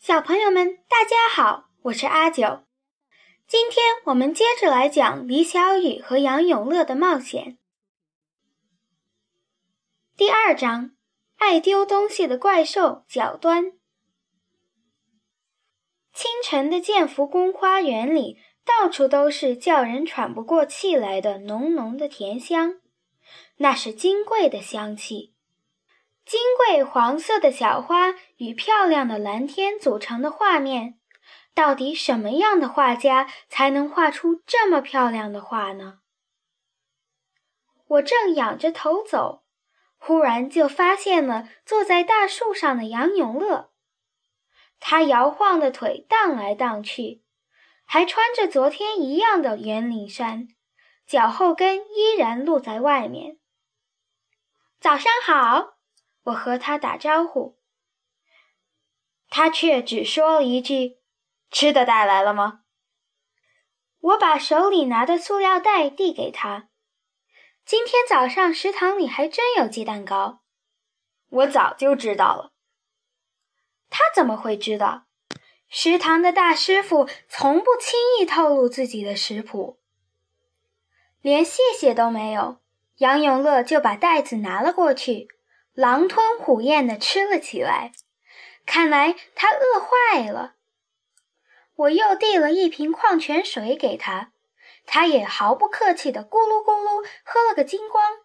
小朋友们，大家好，我是阿九。今天我们接着来讲李小雨和杨永乐的冒险。第二章：爱丢东西的怪兽角端。清晨的建福宫花园里，到处都是叫人喘不过气来的浓浓的甜香，那是金桂的香气。金桂黄色的小花与漂亮的蓝天组成的画面，到底什么样的画家才能画出这么漂亮的画呢？我正仰着头走，忽然就发现了坐在大树上的杨永乐。他摇晃的腿荡来荡去，还穿着昨天一样的圆领衫，脚后跟依然露在外面。早上好。我和他打招呼，他却只说了一句：“吃的带来了吗？”我把手里拿的塑料袋递给他。今天早上食堂里还真有鸡蛋糕，我早就知道了。他怎么会知道？食堂的大师傅从不轻易透露自己的食谱。连谢谢都没有，杨永乐就把袋子拿了过去。狼吞虎咽地吃了起来，看来他饿坏了。我又递了一瓶矿泉水给他，他也毫不客气地咕噜咕噜喝了个精光。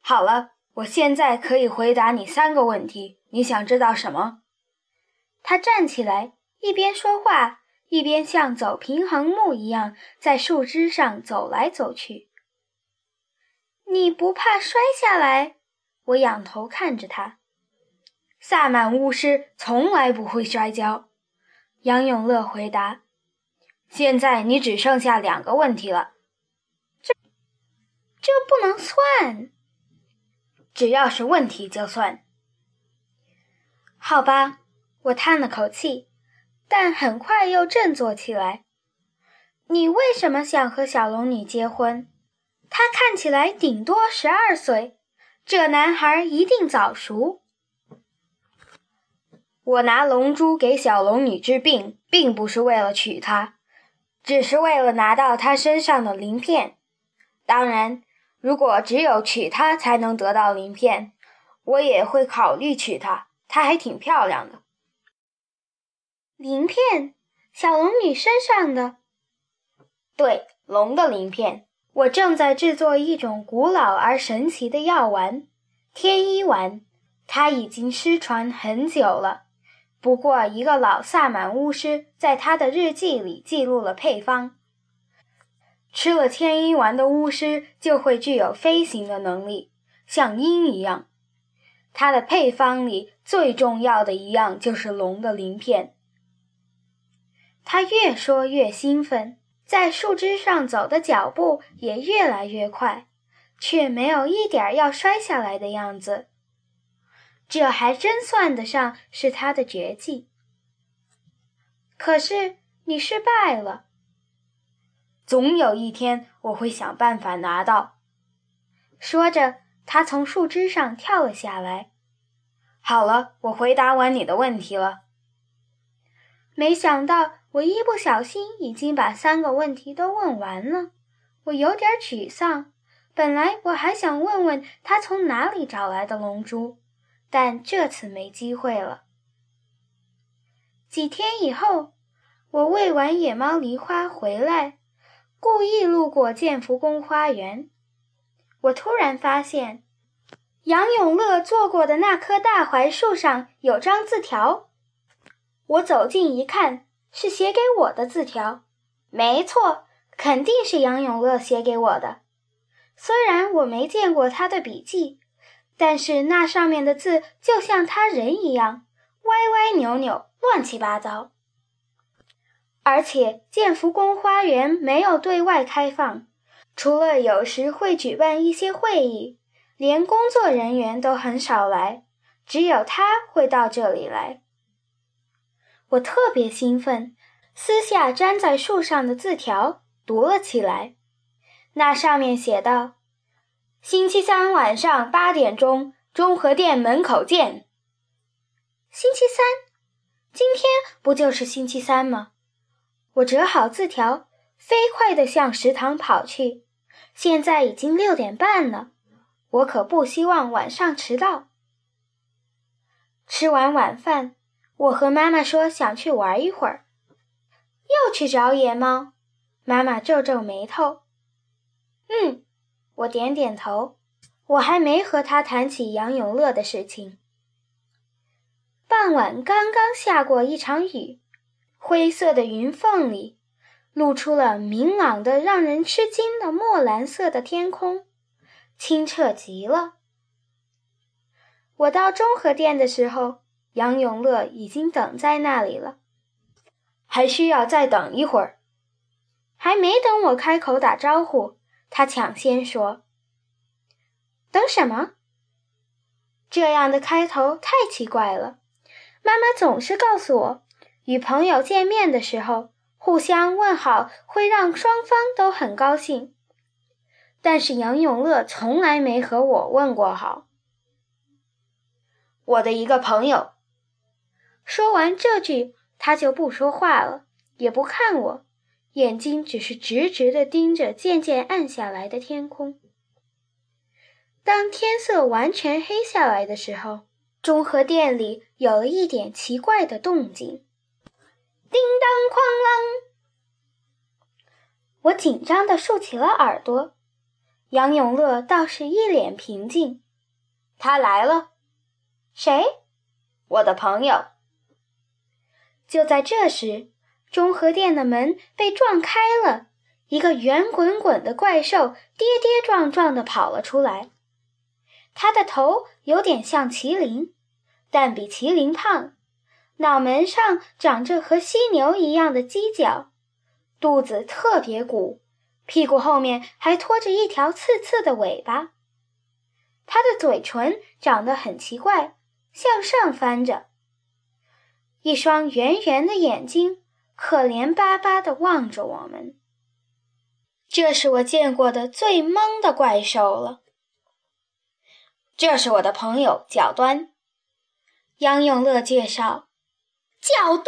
好了，我现在可以回答你三个问题。你想知道什么？他站起来，一边说话，一边像走平衡木一样在树枝上走来走去。你不怕摔下来？我仰头看着他，萨满巫师从来不会摔跤。杨永乐回答：“现在你只剩下两个问题了，这这不能算。只要是问题就算。好吧。”我叹了口气，但很快又振作起来。你为什么想和小龙女结婚？她看起来顶多十二岁。这男孩一定早熟。我拿龙珠给小龙女治病，并不是为了娶她，只是为了拿到她身上的鳞片。当然，如果只有娶她才能得到鳞片，我也会考虑娶她。她还挺漂亮的。鳞片，小龙女身上的？对，龙的鳞片。我正在制作一种古老而神奇的药丸——天一丸，它已经失传很久了。不过，一个老萨满巫师在他的日记里记录了配方：吃了天一丸的巫师就会具有飞行的能力，像鹰一样。它的配方里最重要的一样就是龙的鳞片。他越说越兴奋。在树枝上走的脚步也越来越快，却没有一点要摔下来的样子。这还真算得上是他的绝技。可是你失败了。总有一天我会想办法拿到。说着，他从树枝上跳了下来。好了，我回答完你的问题了。没想到。我一不小心已经把三个问题都问完了，我有点沮丧。本来我还想问问他从哪里找来的龙珠，但这次没机会了。几天以后，我喂完野猫梨花回来，故意路过建福宫花园，我突然发现杨永乐坐过的那棵大槐树上有张字条。我走近一看。是写给我的字条，没错，肯定是杨永乐写给我的。虽然我没见过他的笔记，但是那上面的字就像他人一样，歪歪扭扭，乱七八糟。而且建福宫花园没有对外开放，除了有时会举办一些会议，连工作人员都很少来，只有他会到这里来。我特别兴奋，撕下粘在树上的字条，读了起来。那上面写道：“星期三晚上八点钟，中和店门口见。”星期三，今天不就是星期三吗？我折好字条，飞快地向食堂跑去。现在已经六点半了，我可不希望晚上迟到。吃完晚饭，我和妈妈说想去玩一会儿。又去找野猫？妈妈皱皱眉头。嗯，我点点头。我还没和他谈起杨永乐的事情。傍晚刚刚下过一场雨，灰色的云缝里露出了明朗的、让人吃惊的墨蓝色的天空，清澈极了。我到中和店的时候，杨永乐已经等在那里了。还需要再等一会儿。还没等我开口打招呼，他抢先说：“等什么？”这样的开头太奇怪了。妈妈总是告诉我，与朋友见面的时候，互相问好会让双方都很高兴。但是杨永乐从来没和我问过好。我的一个朋友。说完这句，他就不说话了，也不看我，眼睛只是直直地盯着渐渐暗下来的天空。当天色完全黑下来的时候。中和殿里有了一点奇怪的动静，叮当哐啷！我紧张地竖起了耳朵。杨永乐倒是一脸平静。他来了。谁？我的朋友。就在这时，中和殿的门被撞开了，一个圆滚滚的怪兽跌跌撞撞地跑了出来。他的头有点像麒麟。但比麒麟胖，脑门上长着和犀牛一样的犄角，肚子特别鼓，屁股后面还拖着一条刺刺的尾巴。它的嘴唇长得很奇怪，向上翻着，一双圆圆的眼睛可怜巴巴地望着我们。这是我见过的最萌的怪兽了。这是我的朋友角端。杨永乐介绍：“角端！”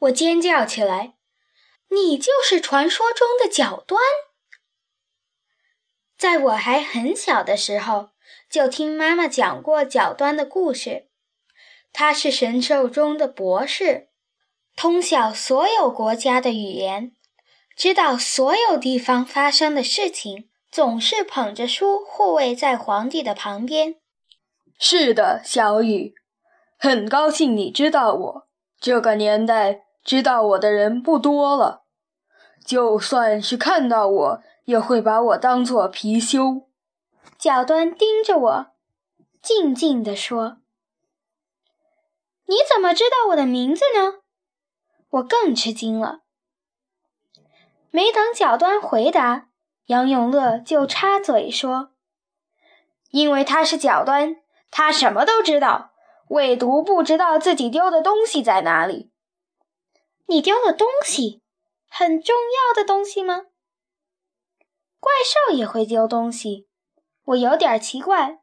我尖叫起来：“你就是传说中的角端！”在我还很小的时候，就听妈妈讲过角端的故事。他是神兽中的博士，通晓所有国家的语言，知道所有地方发生的事情，总是捧着书护卫在皇帝的旁边。是的，小雨。很高兴你知道我。这个年代知道我的人不多了，就算是看到我，也会把我当作貔貅。角端盯着我，静静地说：“你怎么知道我的名字呢？”我更吃惊了。没等角端回答，杨永乐就插嘴说：“因为他是角端，他什么都知道。”唯独不知道自己丢的东西在哪里。你丢了东西，很重要的东西吗？怪兽也会丢东西，我有点奇怪。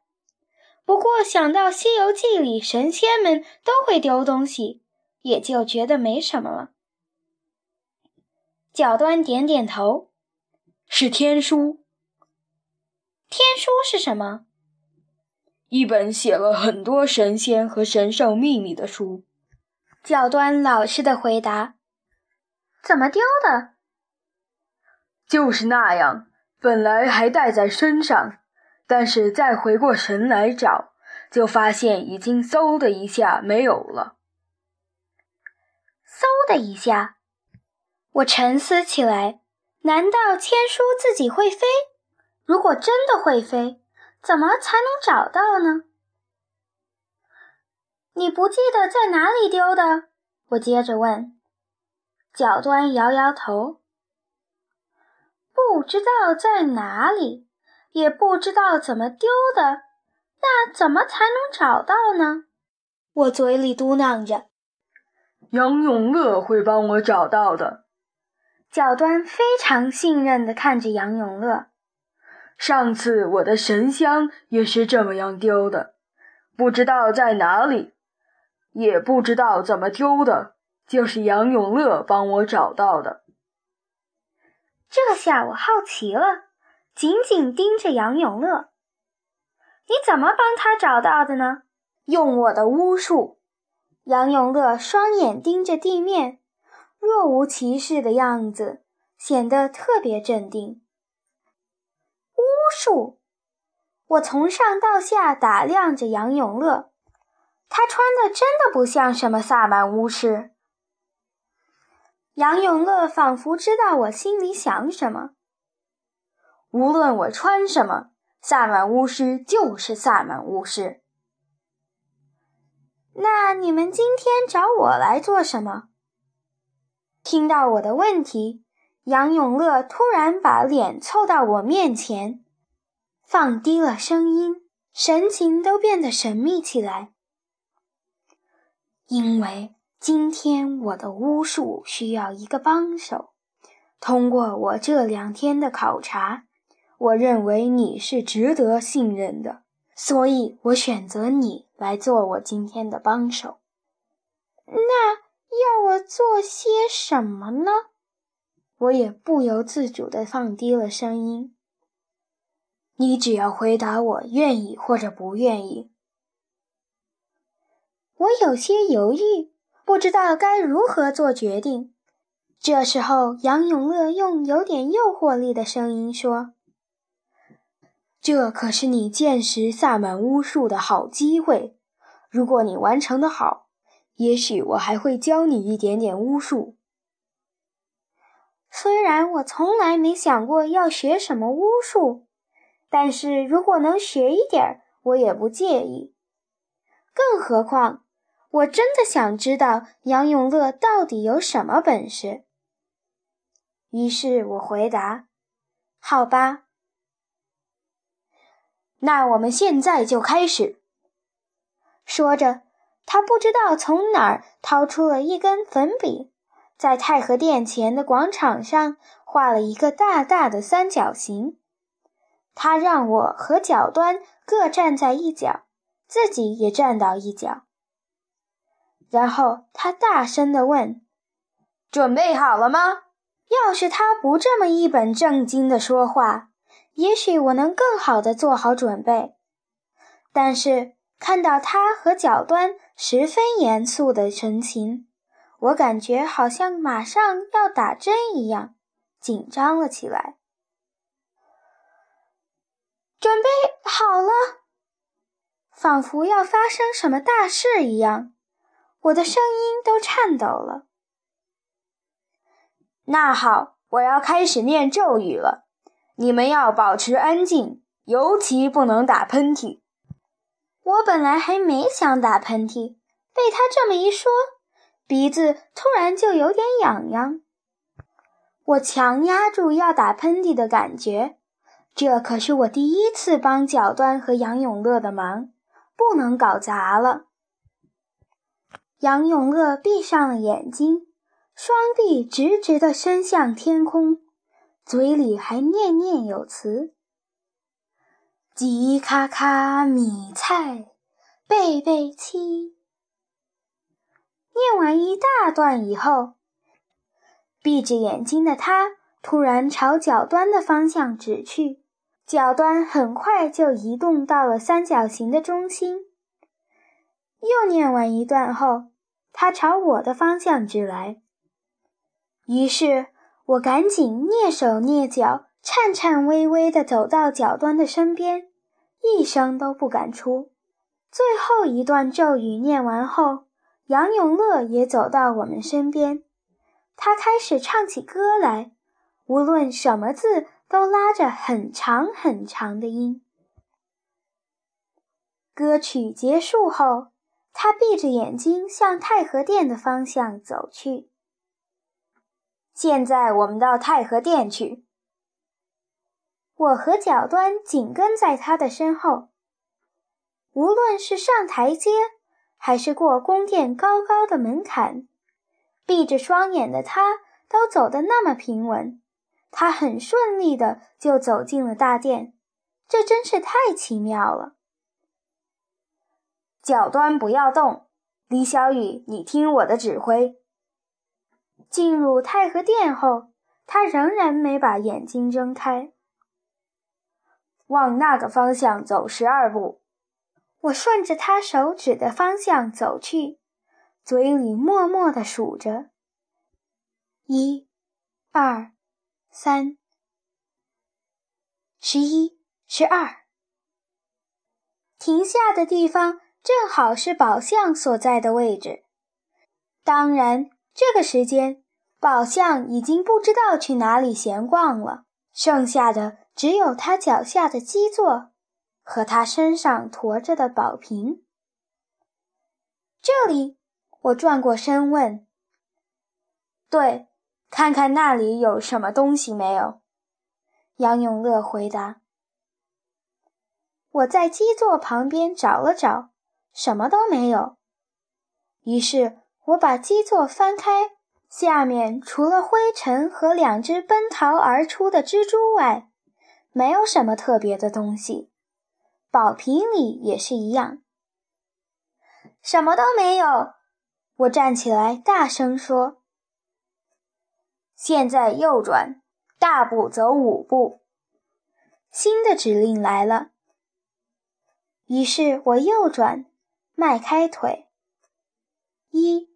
不过想到《西游记》里神仙们都会丢东西，也就觉得没什么了。角端点点头，是天书。天书是什么？一本写了很多神仙和神兽秘密的书。角端老实的回答：“怎么丢的？就是那样，本来还带在身上，但是再回过神来找，就发现已经嗖的一下没有了。嗖的一下，我沉思起来：难道千书自己会飞？如果真的会飞？”怎么才能找到呢？你不记得在哪里丢的？我接着问。角端摇摇头，不知道在哪里，也不知道怎么丢的，那怎么才能找到呢？我嘴里嘟囔着。杨永乐会帮我找到的。角端非常信任地看着杨永乐。上次我的神香也是这么样丢的，不知道在哪里。也不知道怎么丢的，就是杨永乐帮我找到的。这下我好奇了，紧紧盯着杨永乐。你怎么帮他找到的呢？用我的巫术。杨永乐双眼盯着地面，若无其事的样子，显得特别镇定。巫术！我从上到下打量着杨永乐，他穿的真的不像什么萨满巫师。杨永乐仿佛知道我心里想什么。无论我穿什么，萨满巫师就是萨满巫师。那你们今天找我来做什么？听到我的问题，杨永乐突然把脸凑到我面前，放低了声音，神情都变得神秘起来。因为。今天我的巫术需要一个帮手。通过我这两天的考察，我认为你是值得信任的，所以我选择你来做我今天的帮手。那要我做些什么呢？我也不由自主地放低了声音。你只要回答我愿意或者不愿意。我有些犹豫。不知道该如何做决定。这时候，杨永乐用有点诱惑力的声音说：“这可是你见识萨满巫术的好机会。如果你完成的好，也许我还会教你一点点巫术。虽然我从来没想过要学什么巫术，但是如果能学一点，我也不介意。更何况……”我真的想知道杨永乐到底有什么本事。于是我回答：“好吧，那我们现在就开始。”说着，他不知道从哪儿掏出了一根粉笔，在太和殿前的广场上画了一个大大的三角形。他让我和角端各站在一角，自己也站到一角。然后他大声地问：“准备好了吗？”要是他不这么一本正经地说话，也许我能更好地做好准备。但是看到他和角端十分严肃的神情，我感觉好像马上要打针一样，紧张了起来。准备好了，仿佛要发生什么大事一样。我的声音都颤抖了。那好，我要开始念咒语了。你们要保持安静，尤其不能打喷嚏。我本来还没想打喷嚏，被他这么一说，鼻子突然就有点痒痒。我强压住要打喷嚏的感觉，这可是我第一次帮角端和杨永乐的忙，不能搞砸了。杨永乐闭上了眼睛，双臂直直地伸向天空，嘴里还念念有词：“鸡咔咔米菜，贝贝七。”念完一大段以后，闭着眼睛的他突然朝角端的方向指去，角端很快就移动到了三角形的中心。又念完一段后。他朝我的方向指来，于是我赶紧蹑手蹑脚、颤颤巍巍地走到角端的身边，一声都不敢出。最后一段咒语念完后，杨永乐也走到我们身边，他开始唱起歌来，无论什么字都拉着很长很长的音。歌曲结束后。他闭着眼睛向太和殿的方向走去。现在我们到太和殿去。我和角端紧跟在他的身后。无论是上台阶，还是过宫殿高高的门槛，闭着双眼的他都走得那么平稳。他很顺利的就走进了大殿，这真是太奇妙了。角端不要动，李小雨，你听我的指挥。进入太和殿后，他仍然没把眼睛睁开。往那个方向走十二步。我顺着他手指的方向走去，嘴里默默地数着：一、二、三、十一、十二。停下的地方正好是宝象所在的位置。当然，这个时间，宝象已经不知道去哪里闲逛了，剩下的只有他脚下的基座和他身上驮着的宝瓶。这里，我转过身问：“对，看看那里有什么东西没有？”杨永乐回答。我在基座旁边找了找，什么都没有。于是我把基座翻开，下面除了灰尘和两只奔逃而出的蜘蛛外，没有什么特别的东西。宝瓶里也是一样，什么都没有。我站起来大声说：“现在右转，大步走五步。”新的指令来了。于是我右转，迈开腿，一、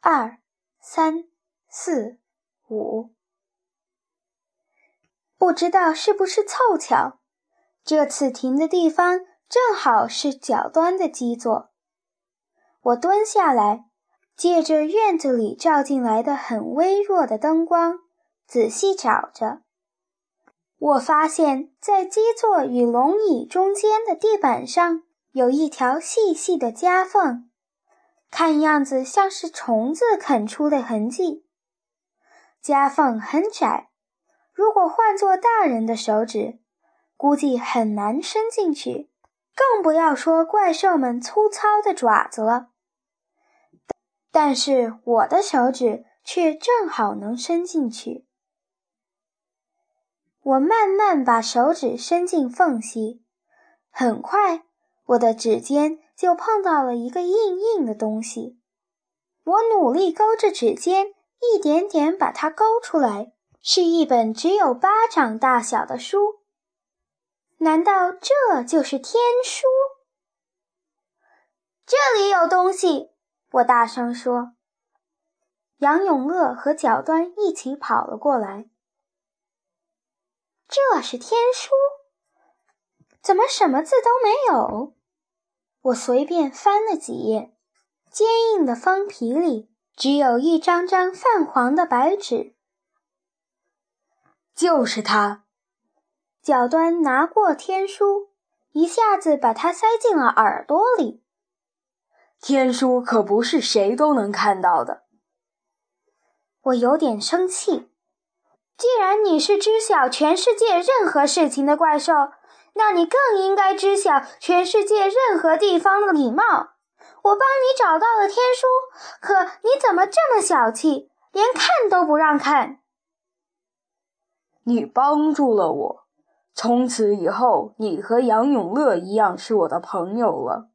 二、三、四、五。不知道是不是凑巧，这次停的地方正好是脚端的基座。我蹲下来，借着院子里照进来的很微弱的灯光，仔细找着。我发现，在基座与龙椅中间的地板上有一条细细的夹缝，看样子像是虫子啃出的痕迹。夹缝很窄，如果换做大人的手指，估计很难伸进去，更不要说怪兽们粗糙的爪子了。但是我的手指却正好能伸进去。我慢慢把手指伸进缝隙，很快，我的指尖就碰到了一个硬硬的东西。我努力勾着指尖，一点点把它勾出来，是一本只有巴掌大小的书。难道这就是天书？这里有东西！我大声说。杨永乐和角端一起跑了过来。这是天书，怎么什么字都没有？我随便翻了几页，坚硬的封皮里只有一张张泛黄的白纸。就是它。角端拿过天书，一下子把它塞进了耳朵里。天书可不是谁都能看到的。我有点生气。既然你是知晓全世界任何事情的怪兽，那你更应该知晓全世界任何地方的礼貌。我帮你找到了天书，可你怎么这么小气，连看都不让看？你帮助了我，从此以后，你和杨永乐一样是我的朋友了。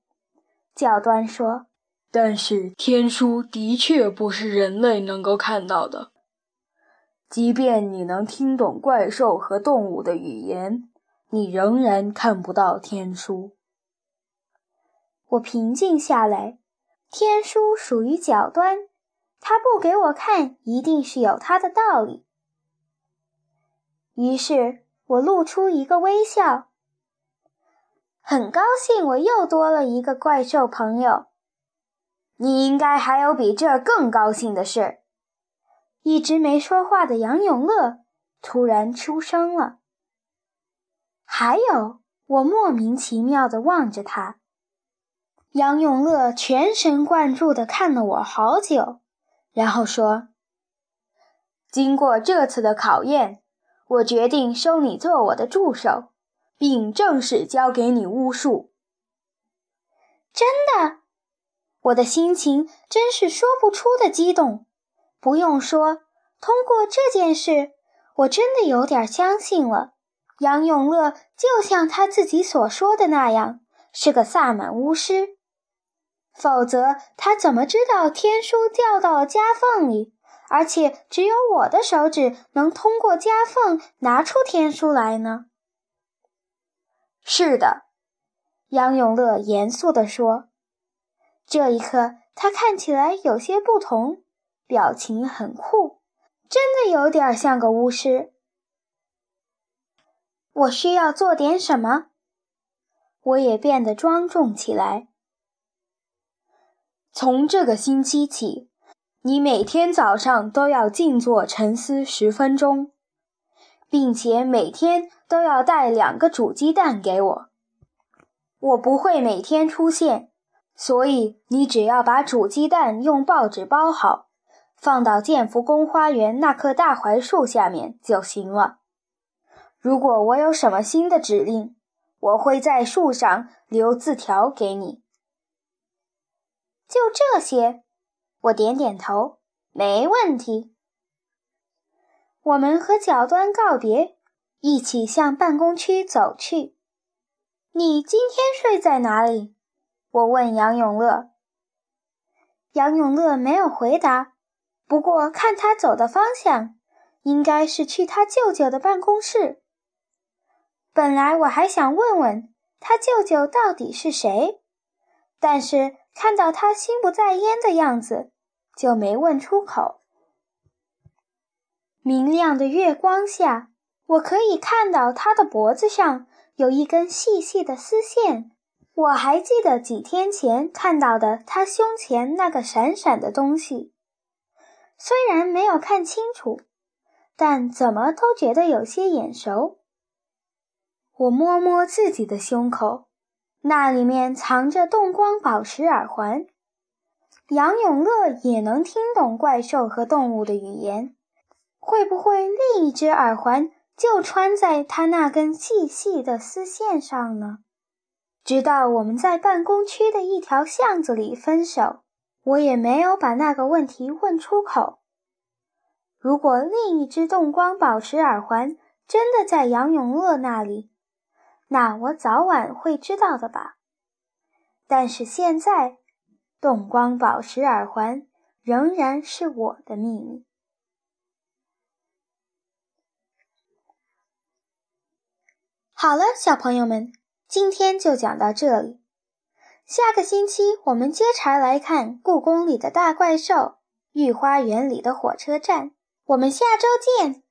教端说：“但是天书的确不是人类能够看到的。”即便你能听懂怪兽和动物的语言，你仍然看不到天书。我平静下来，天书属于角端，他不给我看，一定是有他的道理。于是我露出一个微笑，很高兴我又多了一个怪兽朋友。你应该还有比这更高兴的事。一直没说话的杨永乐突然出声了。还有，我莫名其妙地望着他。杨永乐全神贯注地看了我好久，然后说：“经过这次的考验，我决定收你做我的助手，并正式教给你巫术。”真的，我的心情真是说不出的激动。不用说，通过这件事，我真的有点相信了。杨永乐就像他自己所说的那样，是个萨满巫师。否则他怎么知道天书掉到了夹缝里？而且只有我的手指能通过夹缝拿出天书来呢？是的，杨永乐严肃地说。这一刻，他看起来有些不同，表情很酷，真的有点像个巫师。我需要做点什么？我也变得庄重起来。从这个星期起。你每天早上都要静坐沉思十分钟，并且每天都要带两个煮鸡蛋给我。我不会每天出现，所以你只要把煮鸡蛋用报纸包好，放到建福宫花园那棵大槐树下面就行了。如果我有什么新的指令，我会在树上留字条给你。就这些。我点点头，没问题。我们和角端告别，一起向办公区走去。你今天睡在哪里？我问杨永乐。杨永乐没有回答，不过看他走的方向，应该是去他舅舅的办公室。本来我还想问问他舅舅到底是谁，但是。看到他心不在焉的样子，就没问出口。明亮的月光下，我可以看到他的脖子上有一根细细的丝线。我还记得几天前看到的他胸前那个闪闪的东西，虽然没有看清楚，但怎么都觉得有些眼熟。我摸摸自己的胸口。那里面藏着动光宝石耳环，杨永乐也能听懂怪兽和动物的语言，会不会另一只耳环就穿在他那根细细的丝线上呢？直到我们在办公区的一条巷子里分手，我也没有把那个问题问出口。如果另一只动光宝石耳环真的在杨永乐那里，那我早晚会知道的吧。但是现在，动光宝石耳环仍然是我的秘密。好了，小朋友们，今天就讲到这里。下个星期我们接茬来看故宫里的大怪兽，御花园里的火车站。我们下周见。